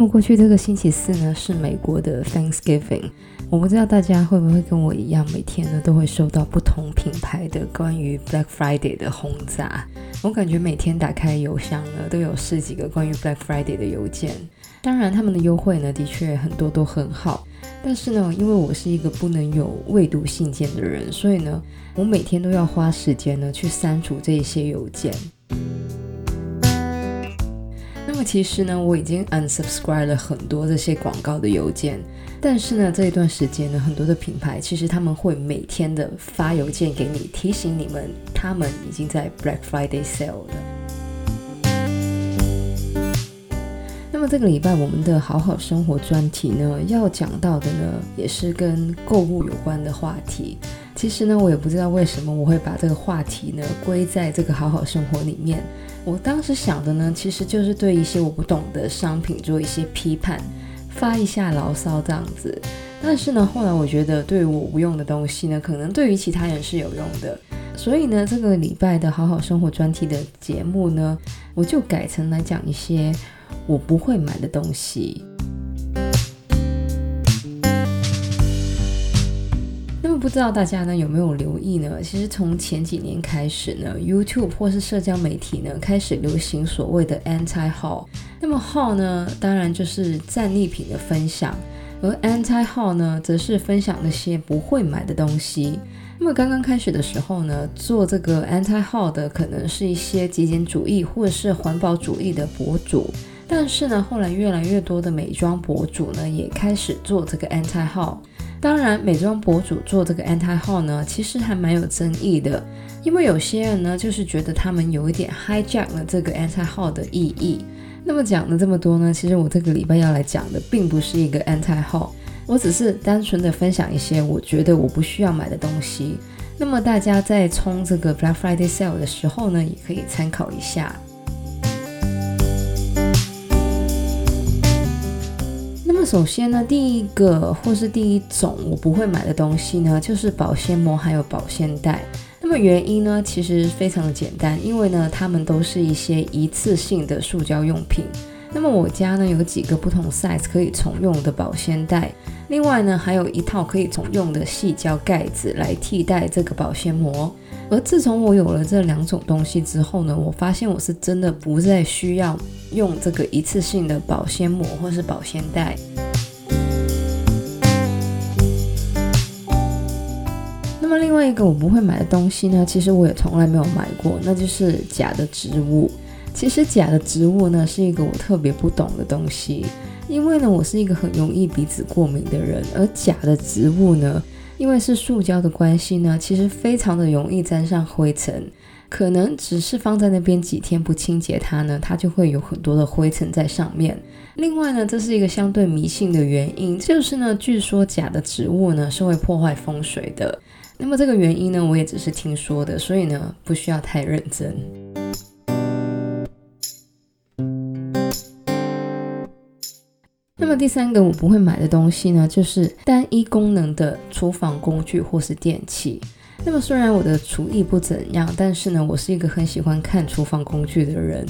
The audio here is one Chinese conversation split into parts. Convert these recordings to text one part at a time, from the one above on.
那么过去这个星期四呢，是美国的 Thanksgiving。我不知道大家会不会跟我一样，每天呢都会收到不同品牌的关于 Black Friday 的轰炸。我感觉每天打开邮箱呢，都有十几个关于 Black Friday 的邮件。当然，他们的优惠呢，的确很多都很好。但是呢，因为我是一个不能有未读信件的人，所以呢，我每天都要花时间呢去删除这些邮件。那么其实呢，我已经 unsubscribe 了很多这些广告的邮件，但是呢，这一段时间呢，很多的品牌其实他们会每天的发邮件给你，提醒你们他们已经在 Black Friday sale 了。那么这个礼拜我们的好好生活专题呢，要讲到的呢，也是跟购物有关的话题。其实呢，我也不知道为什么我会把这个话题呢归在这个好好生活里面。我当时想的呢，其实就是对一些我不懂的商品做一些批判，发一下牢骚这样子。但是呢，后来我觉得对于我无用的东西呢，可能对于其他人是有用的。所以呢，这个礼拜的好好生活专题的节目呢，我就改成来讲一些我不会买的东西。不知道大家呢有没有留意呢？其实从前几年开始呢，YouTube 或是社交媒体呢开始流行所谓的 Anti Haul。那么 Haul 呢，当然就是战利品的分享，而 Anti Haul 呢，则是分享那些不会买的东西。那么刚刚开始的时候呢，做这个 Anti Haul 的可能是一些极简主义或者是环保主义的博主，但是呢，后来越来越多的美妆博主呢，也开始做这个 Anti Haul。当然，美妆博主做这个 Anti Haul 呢，其实还蛮有争议的，因为有些人呢，就是觉得他们有一点 hijack 了这个 Anti Haul 的意义。那么讲了这么多呢，其实我这个礼拜要来讲的，并不是一个 Anti Haul，我只是单纯的分享一些我觉得我不需要买的东西。那么大家在冲这个 Black Friday Sale 的时候呢，也可以参考一下。首先呢，第一个或是第一种我不会买的东西呢，就是保鲜膜还有保鲜袋。那么原因呢，其实非常的简单，因为呢，它们都是一些一次性的塑胶用品。那么我家呢，有几个不同 size 可以重用的保鲜袋，另外呢，还有一套可以重用的细胶盖子来替代这个保鲜膜。而自从我有了这两种东西之后呢，我发现我是真的不再需要用这个一次性的保鲜膜或是保鲜袋。那么另外一个我不会买的东西呢，其实我也从来没有买过，那就是假的植物。其实假的植物呢，是一个我特别不懂的东西，因为呢，我是一个很容易鼻子过敏的人，而假的植物呢，因为是塑胶的关系呢，其实非常的容易沾上灰尘，可能只是放在那边几天不清洁它呢，它就会有很多的灰尘在上面。另外呢，这是一个相对迷信的原因，就是呢，据说假的植物呢是会破坏风水的。那么这个原因呢，我也只是听说的，所以呢，不需要太认真。第三个我不会买的东西呢，就是单一功能的厨房工具或是电器。那么虽然我的厨艺不怎样，但是呢，我是一个很喜欢看厨房工具的人。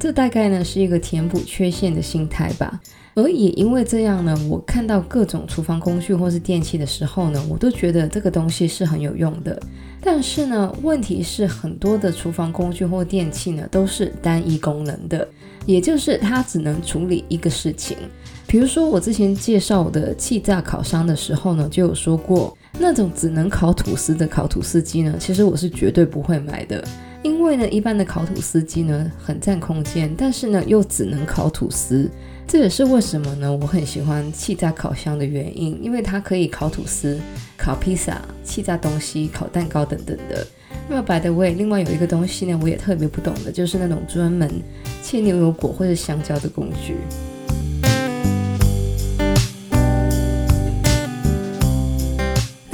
这大概呢是一个填补缺陷的心态吧。而也因为这样呢，我看到各种厨房工具或是电器的时候呢，我都觉得这个东西是很有用的。但是呢，问题是很多的厨房工具或电器呢，都是单一功能的，也就是它只能处理一个事情。比如说，我之前介绍我的气炸烤箱的时候呢，就有说过，那种只能烤吐司的烤吐司机呢，其实我是绝对不会买的，因为呢，一般的烤吐司机呢很占空间，但是呢又只能烤吐司，这也是为什么呢我很喜欢气炸烤箱的原因，因为它可以烤吐司、烤披萨、气炸东西、烤蛋糕等等的。那么，by the way，另外有一个东西呢，我也特别不懂的，就是那种专门切牛油果或者香蕉的工具。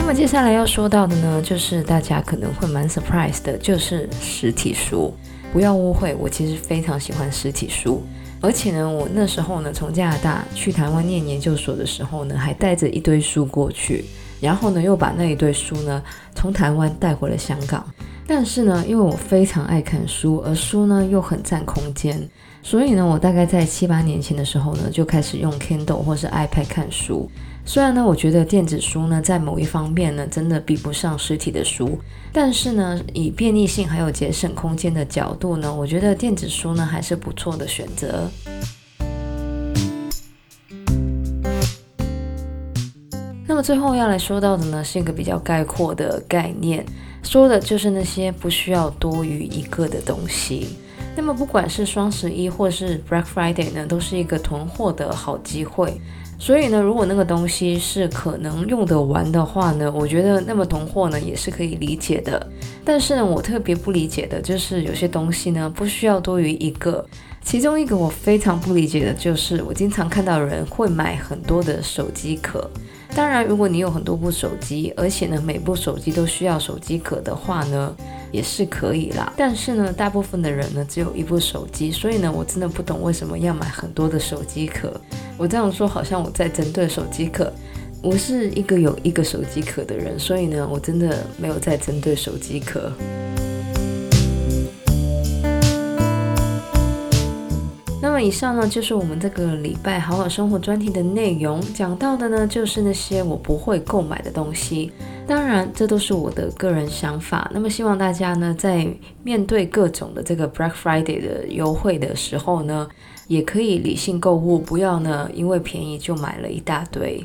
那么接下来要说到的呢，就是大家可能会蛮 surprise 的，就是实体书。不要误会，我其实非常喜欢实体书，而且呢，我那时候呢从加拿大去台湾念研究所的时候呢，还带着一堆书过去，然后呢又把那一堆书呢从台湾带回了香港。但是呢，因为我非常爱看书，而书呢又很占空间，所以呢，我大概在七八年前的时候呢，就开始用 Kindle 或是 iPad 看书。虽然呢，我觉得电子书呢，在某一方面呢，真的比不上实体的书，但是呢，以便利性还有节省空间的角度呢，我觉得电子书呢还是不错的选择。那么最后要来说到的呢，是一个比较概括的概念。说的就是那些不需要多余一个的东西。那么不管是双十一或是 Black Friday 呢，都是一个囤货的好机会。所以呢，如果那个东西是可能用得完的话呢，我觉得那么囤货呢也是可以理解的。但是呢，我特别不理解的就是有些东西呢不需要多于一个。其中一个我非常不理解的就是，我经常看到人会买很多的手机壳。当然，如果你有很多部手机，而且呢，每部手机都需要手机壳的话呢，也是可以啦。但是呢，大部分的人呢，只有一部手机，所以呢，我真的不懂为什么要买很多的手机壳。我这样说好像我在针对手机壳，我是一个有一个手机壳的人，所以呢，我真的没有在针对手机壳。么以上呢，就是我们这个礼拜好好生活专题的内容，讲到的呢，就是那些我不会购买的东西。当然，这都是我的个人想法。那么希望大家呢，在面对各种的这个 Black Friday 的优惠的时候呢，也可以理性购物，不要呢，因为便宜就买了一大堆。